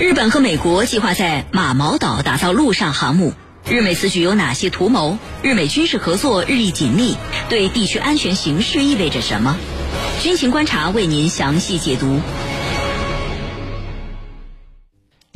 日本和美国计划在马毛岛打造陆上航母，日美此举有哪些图谋？日美军事合作日益紧密，对地区安全形势意味着什么？军情观察为您详细解读。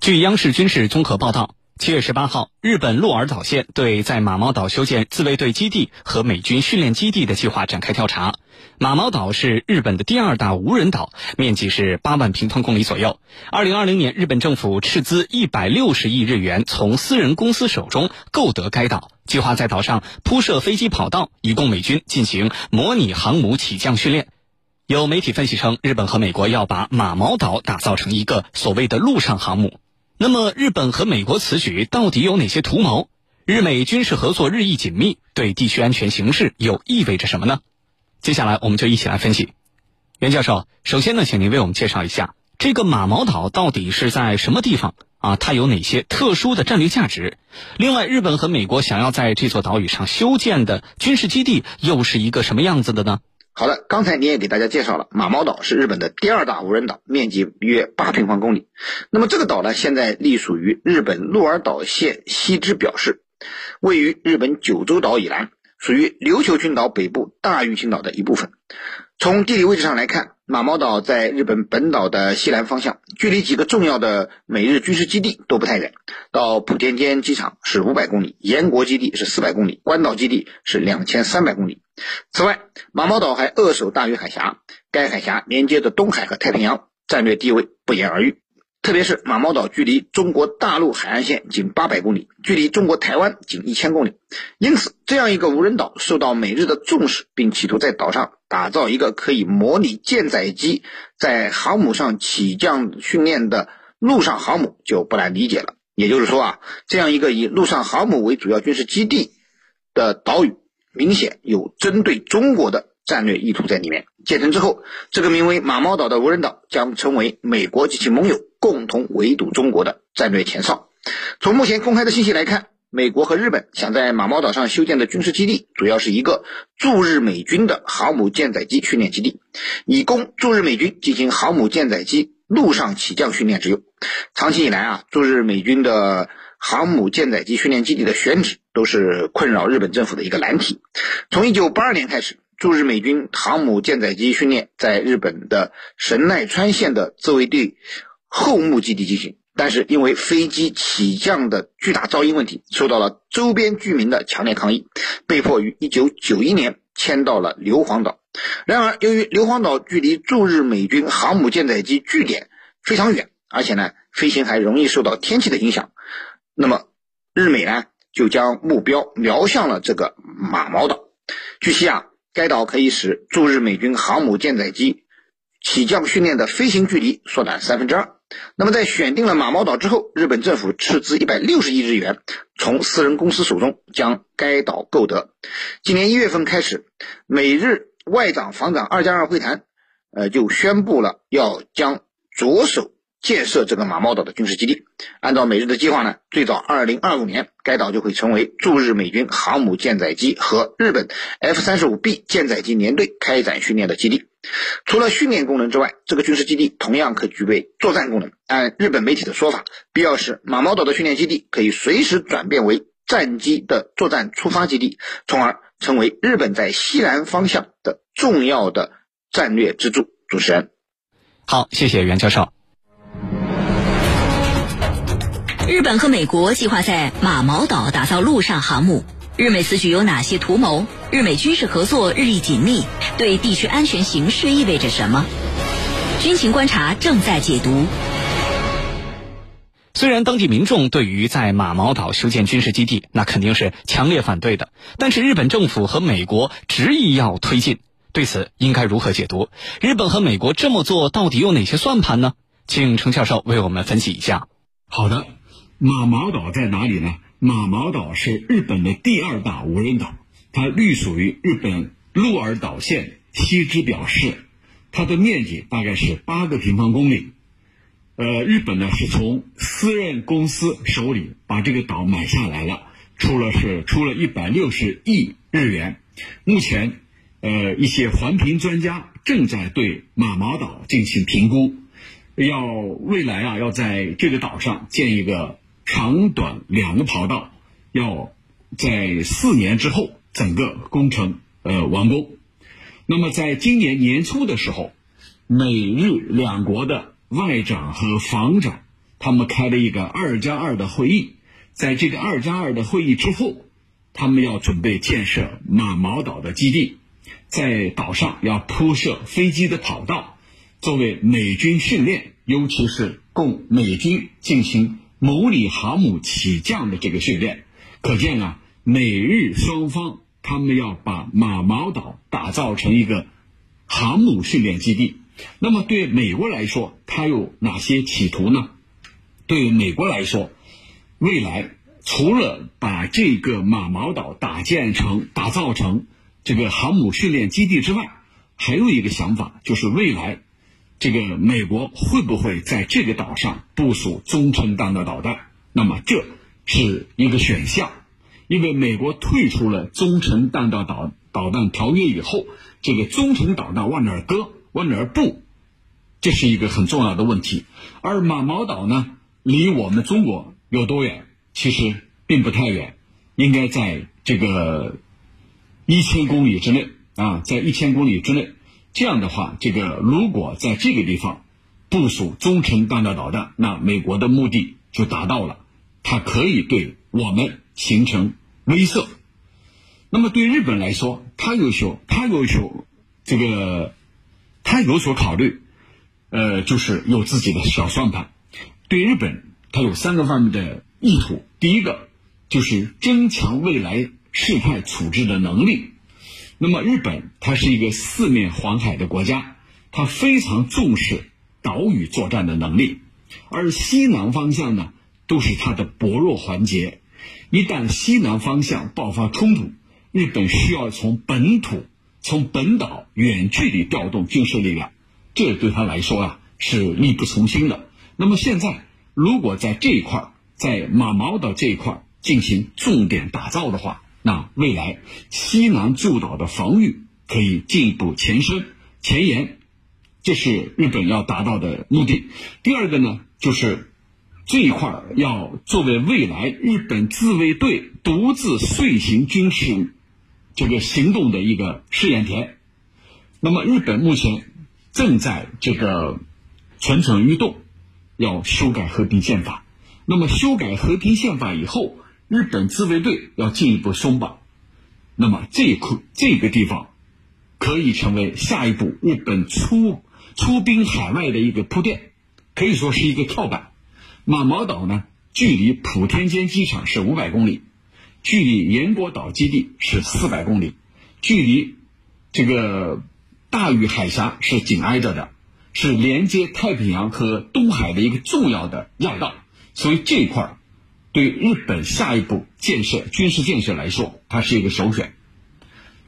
据央视军事综合报道。七月十八号，日本鹿儿岛县对在马毛岛修建自卫队基地和美军训练基地的计划展开调查。马毛岛是日本的第二大无人岛，面积是八万平方公里左右。二零二零年，日本政府斥资一百六十亿日元从私人公司手中购得该岛，计划在岛上铺设飞机跑道，以供美军进行模拟航母起降训练。有媒体分析称，日本和美国要把马毛岛打造成一个所谓的陆上航母。那么，日本和美国此举到底有哪些图谋？日美军事合作日益紧密，对地区安全形势又意味着什么呢？接下来，我们就一起来分析。袁教授，首先呢，请您为我们介绍一下这个马毛岛到底是在什么地方啊？它有哪些特殊的战略价值？另外，日本和美国想要在这座岛屿上修建的军事基地又是一个什么样子的呢？好的，刚才你也给大家介绍了，马毛岛是日本的第二大无人岛，面积约八平方公里。那么这个岛呢，现在隶属于日本鹿儿岛县西之表市，位于日本九州岛以南，属于琉球群岛北部大隅群岛的一部分。从地理位置上来看，马毛岛在日本本岛的西南方向，距离几个重要的美日军事基地都不太远。到普天间机场是五百公里，岩国基地是四百公里，关岛基地是两千三百公里。此外，马毛岛还扼守大隅海峡，该海峡连接着东海和太平洋，战略地位不言而喻。特别是马毛岛距离中国大陆海岸线仅八百公里，距离中国台湾仅一千公里，因此这样一个无人岛受到美日的重视，并企图在岛上打造一个可以模拟舰载机在航母上起降训练的陆上航母，就不难理解了。也就是说啊，这样一个以陆上航母为主要军事基地的岛屿。明显有针对中国的战略意图在里面。建成之后，这个名为马毛岛的无人岛将成为美国及其盟友共同围堵中国的战略前哨。从目前公开的信息来看，美国和日本想在马毛岛上修建的军事基地，主要是一个驻日美军的航母舰载机训练基地，以供驻日美军进行航母舰载机陆上起降训练之用。长期以来啊，驻日美军的航母舰载机训练基地的选址都是困扰日本政府的一个难题。从一九八二年开始，驻日美军航母舰载机训练在日本的神奈川县的自卫队后木基地进行，但是因为飞机起降的巨大噪音问题，受到了周边居民的强烈抗议，被迫于一九九一年迁到了硫磺岛。然而，由于硫磺岛距离驻日美军航母舰载机据点非常远，而且呢，飞行还容易受到天气的影响。那么，日美呢就将目标瞄向了这个马毛岛。据悉啊，该岛可以使驻日美军航母舰载机起降训练的飞行距离缩短三分之二。那么，在选定了马毛岛之后，日本政府斥资一百六十亿日元，从私人公司手中将该岛购得。今年一月份开始，美日外长防长二加二会谈，呃，就宣布了要将着手。建设这个马毛岛的军事基地，按照美日的计划呢，最早二零二五年，该岛就会成为驻日美军航母舰载机和日本 F 三十五 B 舰载机联队开展训练的基地。除了训练功能之外，这个军事基地同样可具备作战功能。按日本媒体的说法，必要时马毛岛的训练基地可以随时转变为战机的作战出发基地，从而成为日本在西南方向的重要的战略支柱。主持人，好，谢谢袁教授。日本和美国计划在马毛岛打造陆上航母，日美此举有哪些图谋？日美军事合作日益紧密，对地区安全形势意味着什么？军情观察正在解读。虽然当地民众对于在马毛岛修建军事基地，那肯定是强烈反对的，但是日本政府和美国执意要推进，对此应该如何解读？日本和美国这么做到底有哪些算盘呢？请程教授为我们分析一下。好的。马毛岛在哪里呢？马毛岛是日本的第二大无人岛，它隶属于日本鹿儿岛县西之表市，它的面积大概是八个平方公里。呃，日本呢是从私人公司手里把这个岛买下来了，出了是出了一百六十亿日元。目前，呃，一些环评专家正在对马毛岛进行评估。要未来啊，要在这个岛上建一个长短两个跑道，要在四年之后整个工程呃完工。那么在今年年初的时候，美日两国的外长和防长他们开了一个二加二的会议，在这个二加二的会议之后，他们要准备建设马毛岛的基地，在岛上要铺设飞机的跑道。作为美军训练，尤其是供美军进行模拟航母起降的这个训练，可见啊，美日双方他们要把马毛岛打造成一个航母训练基地。那么，对美国来说，它有哪些企图呢？对美国来说，未来除了把这个马毛岛打建成、打造成这个航母训练基地之外，还有一个想法，就是未来。这个美国会不会在这个岛上部署中程弹道导弹？那么这是一个选项，因为美国退出了中程弹道导导弹条约以后，这个中程导弹往哪儿搁，往哪儿布，这是一个很重要的问题。而马毛岛呢，离我们中国有多远？其实并不太远，应该在这个一千公里之内啊，在一千公里之内。这样的话，这个如果在这个地方部署中程弹道导弹，那美国的目的就达到了，它可以对我们形成威慑。那么对日本来说，它有所它有所这个，它有所考虑，呃，就是有自己的小算盘。对日本，它有三个方面的意图。第一个就是增强未来事态处置的能力。那么日本它是一个四面环海的国家，它非常重视岛屿作战的能力，而西南方向呢都是它的薄弱环节。一旦西南方向爆发冲突，日本需要从本土、从本岛远距离调动军事力量，这对他来说啊是力不从心的。那么现在如果在这一块，在马毛岛这一块进行重点打造的话，那未来西南诸岛的防御可以进一步前伸前沿，这是日本要达到的目的。第二个呢，就是这一块要作为未来日本自卫队独自遂行军事这个行动的一个试验田。那么日本目前正在这个蠢蠢欲动，要修改和平宪法。那么修改和平宪法以后。日本自卫队要进一步松绑，那么这一块这个地方可以成为下一步日本出出兵海外的一个铺垫，可以说是一个跳板。马毛岛呢，距离普天间机场是五百公里，距离岩国岛基地是四百公里，距离这个大隅海峡是紧挨着的，是连接太平洋和东海的一个重要的要道，所以这一块儿。对日本下一步建设军事建设来说，它是一个首选。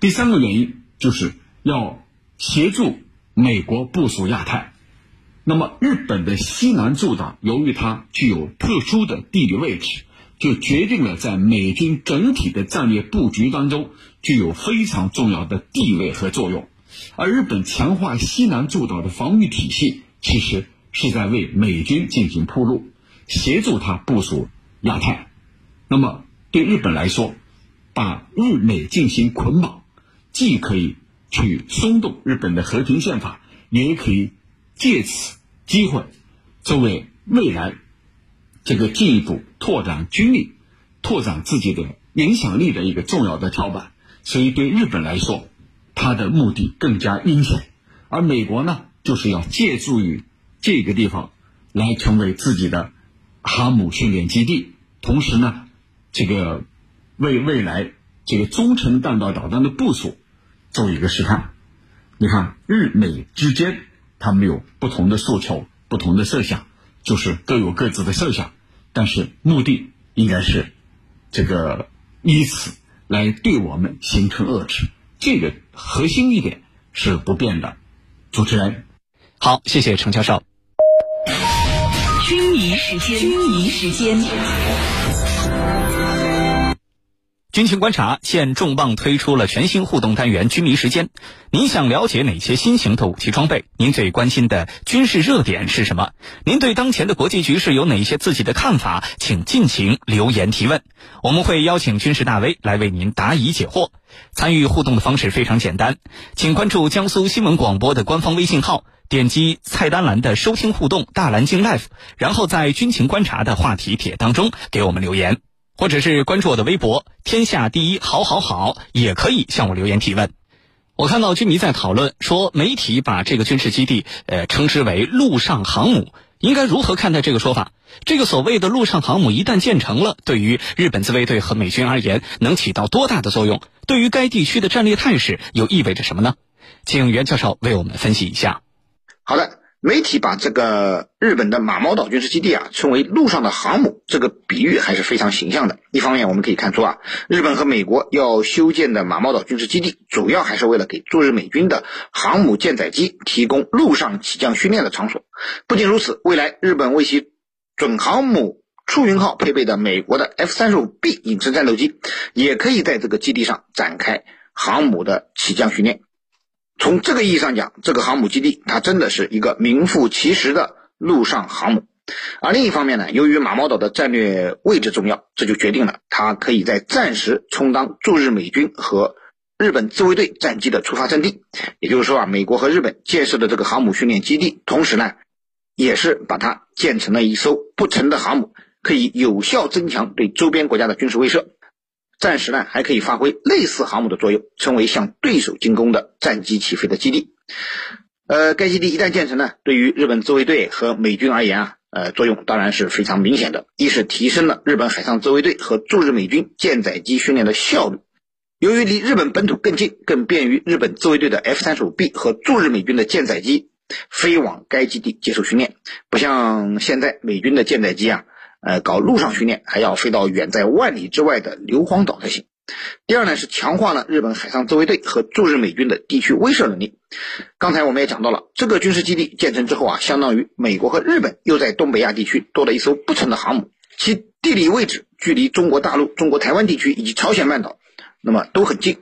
第三个原因就是要协助美国部署亚太。那么，日本的西南诸岛由于它具有特殊的地理位置，就决定了在美军整体的战略布局当中具有非常重要的地位和作用。而日本强化西南诸岛的防御体系，其实是在为美军进行铺路，协助他部署。亚太，那么对日本来说，把日美进行捆绑，既可以去松动日本的和平宪法，也可以借此机会作为未来这个进一步拓展军力、拓展自己的影响力的一个重要的跳板。所以对日本来说，它的目的更加阴险，而美国呢，就是要借助于这个地方来成为自己的航母训练基地。同时呢，这个为未来这个中程弹道导弹的部署做一个试探。你看，日美之间他们有不同的诉求、不同的设想，就是各有各自的设想，但是目的应该是这个以此来对我们形成遏制，这个核心一点是不变的。主持人，好，谢谢程教授。军迷时间，军迷时间。军情观察现重磅推出了全新互动单元“军迷时间”。您想了解哪些新型的武器装备？您最关心的军事热点是什么？您对当前的国际局势有哪些自己的看法？请尽情留言提问，我们会邀请军事大 V 来为您答疑解惑。参与互动的方式非常简单，请关注江苏新闻广播的官方微信号，点击菜单栏的“收听互动大蓝鲸 Life”，然后在“军情观察”的话题帖当中给我们留言。或者是关注我的微博“天下第一好好好”，也可以向我留言提问。我看到军迷在讨论说，媒体把这个军事基地呃称之为“陆上航母”，应该如何看待这个说法？这个所谓的陆上航母一旦建成了，对于日本自卫队和美军而言，能起到多大的作用？对于该地区的战略态势又意味着什么呢？请袁教授为我们分析一下。好的。媒体把这个日本的马毛岛军事基地啊称为陆上的航母，这个比喻还是非常形象的。一方面，我们可以看出啊，日本和美国要修建的马毛岛军事基地，主要还是为了给驻日美军的航母舰载机提供陆上起降训练的场所。不仅如此，未来日本为其准航母出云号配备的美国的 F 三十五 B 隐身战斗机，也可以在这个基地上展开航母的起降训练。从这个意义上讲，这个航母基地它真的是一个名副其实的陆上航母。而另一方面呢，由于马毛岛的战略位置重要，这就决定了它可以在暂时充当驻日美军和日本自卫队战机的出发阵地。也就是说啊，美国和日本建设的这个航母训练基地，同时呢，也是把它建成了一艘不沉的航母，可以有效增强对周边国家的军事威慑。暂时呢，还可以发挥类似航母的作用，成为向对手进攻的战机起飞的基地。呃，该基地一旦建成呢，对于日本自卫队和美军而言啊，呃，作用当然是非常明显的。一是提升了日本海上自卫队和驻日美军舰载机训练的效率，由于离日本本土更近，更便于日本自卫队的 F 三十五 B 和驻日美军的舰载机飞往该基地接受训练，不像现在美军的舰载机啊。呃，搞陆上训练还要飞到远在万里之外的硫磺岛才行。第二呢，是强化了日本海上自卫队和驻日美军的地区威慑能力。刚才我们也讲到了，这个军事基地建成之后啊，相当于美国和日本又在东北亚地区多了一艘不沉的航母，其地理位置距离中国大陆、中国台湾地区以及朝鲜半岛，那么都很近。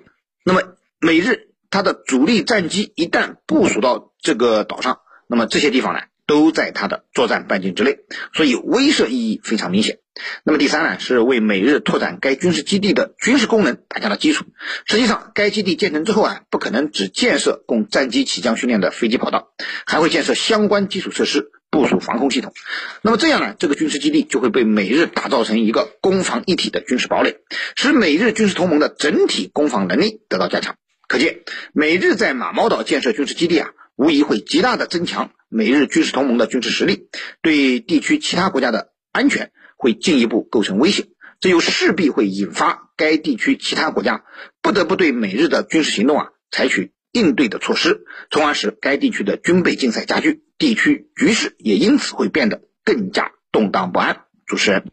那么美日它的主力战机一旦部署到这个岛上，那么这些地方呢？都在它的作战半径之内，所以威慑意义非常明显。那么第三呢，是为美日拓展该军事基地的军事功能打下了基础。实际上，该基地建成之后啊，不可能只建设供战机起降训练的飞机跑道，还会建设相关基础设施，部署防空系统。那么这样呢，这个军事基地就会被美日打造成一个攻防一体的军事堡垒，使美日军事同盟的整体攻防能力得到加强。可见，美日在马毛岛建设军事基地啊，无疑会极大的增强。美日军事同盟的军事实力，对地区其他国家的安全会进一步构成威胁，这又势必会引发该地区其他国家不得不对美日的军事行动啊采取应对的措施，从而使该地区的军备竞赛加剧，地区局势也因此会变得更加动荡不安。主持人，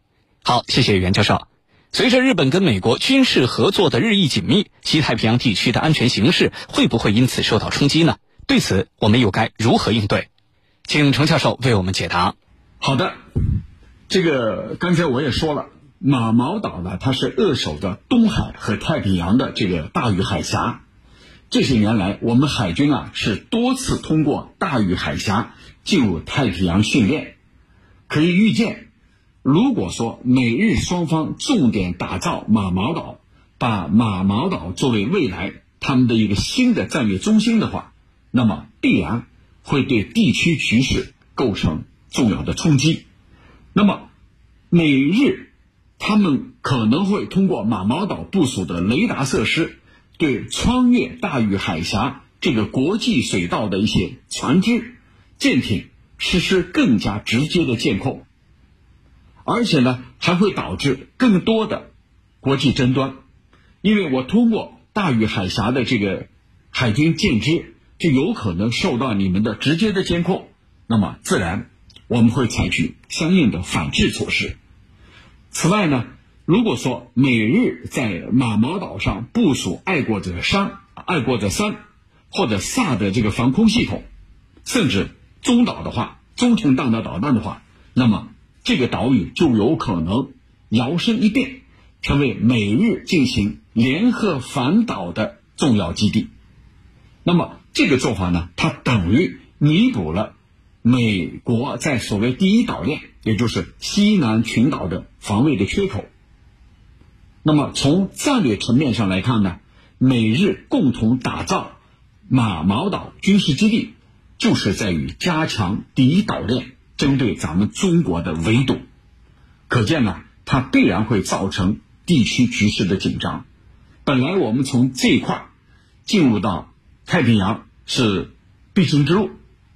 好，谢谢袁教授。随着日本跟美国军事合作的日益紧密，西太平洋地区的安全形势会不会因此受到冲击呢？对此，我们又该如何应对？请程教授为我们解答。好的，这个刚才我也说了，马毛岛呢，它是扼守着东海和太平洋的这个大隅海峡。这些年来，我们海军啊是多次通过大隅海峡进入太平洋训练。可以预见，如果说美日双方重点打造马毛岛，把马毛岛作为未来他们的一个新的战略中心的话，那么必然。会对地区局势构成重要的冲击。那么，美日他们可能会通过马毛岛部署的雷达设施，对穿越大隅海峡这个国际水道的一些船只、舰艇实施更加直接的监控。而且呢，还会导致更多的国际争端，因为我通过大隅海峡的这个海军舰只。就有可能受到你们的直接的监控，那么自然我们会采取相应的反制措施。此外呢，如果说美日在马毛岛上部署爱国者三、爱国者三或者萨的这个防空系统，甚至中岛的话，中程弹道导弹的话，那么这个岛屿就有可能摇身一变，成为美日进行联合反导的重要基地。那么这个做法呢，它等于弥补了美国在所谓第一岛链，也就是西南群岛的防卫的缺口。那么从战略层面上来看呢，美日共同打造马毛岛军事基地，就是在于加强第一岛链针对咱们中国的围堵。可见呢，它必然会造成地区局势的紧张。本来我们从这一块进入到太平洋是必经之路，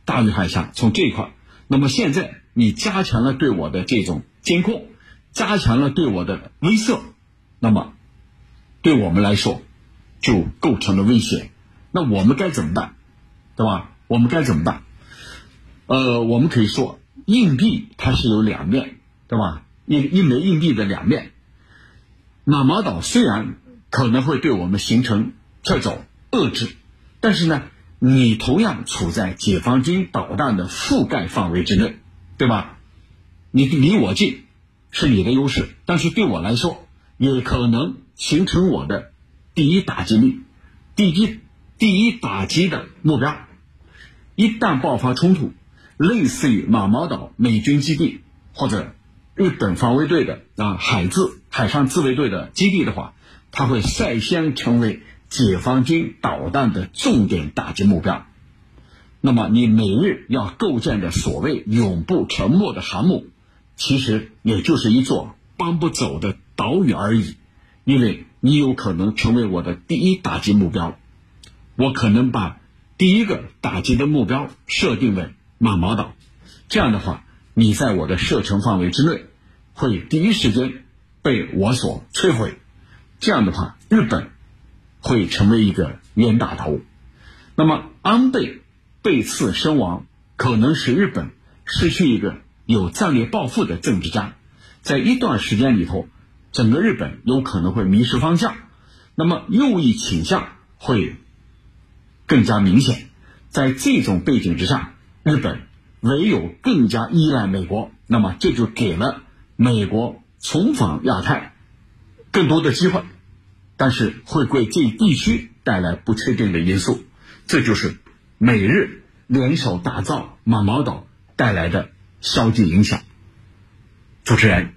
大鱼海峡从这一块，那么现在你加强了对我的这种监控，加强了对我的威慑。那么，对我们来说，就构成了威胁。那我们该怎么办，对吧？我们该怎么办？呃，我们可以说，硬币它是有两面，对吧？一一枚硬币的两面。马毛岛虽然可能会对我们形成这种遏制，但是呢，你同样处在解放军导弹的覆盖范围之内，对吧？你离我近，是你的优势，但是对我来说。也可能形成我的第一打击力，第一第一打击的目标。一旦爆发冲突，类似于马毛岛美军基地或者日本防卫队的啊海自海上自卫队的基地的话，它会率先成为解放军导弹的重点打击目标。那么，你每日要构建的所谓永不沉没的航母，其实也就是一座搬不走的。岛屿而已，因为你有可能成为我的第一打击目标，我可能把第一个打击的目标设定为马毛岛，这样的话，你在我的射程范围之内，会第一时间被我所摧毁，这样的话，日本会成为一个冤大头，那么安倍被刺身亡，可能使日本失去一个有战略抱负的政治家，在一段时间里头。整个日本有可能会迷失方向，那么右翼倾向会更加明显。在这种背景之下，日本唯有更加依赖美国，那么这就给了美国重返亚太更多的机会，但是会给这一地区带来不确定的因素。这就是美日联手打造马毛岛带来的消极影响。主持人。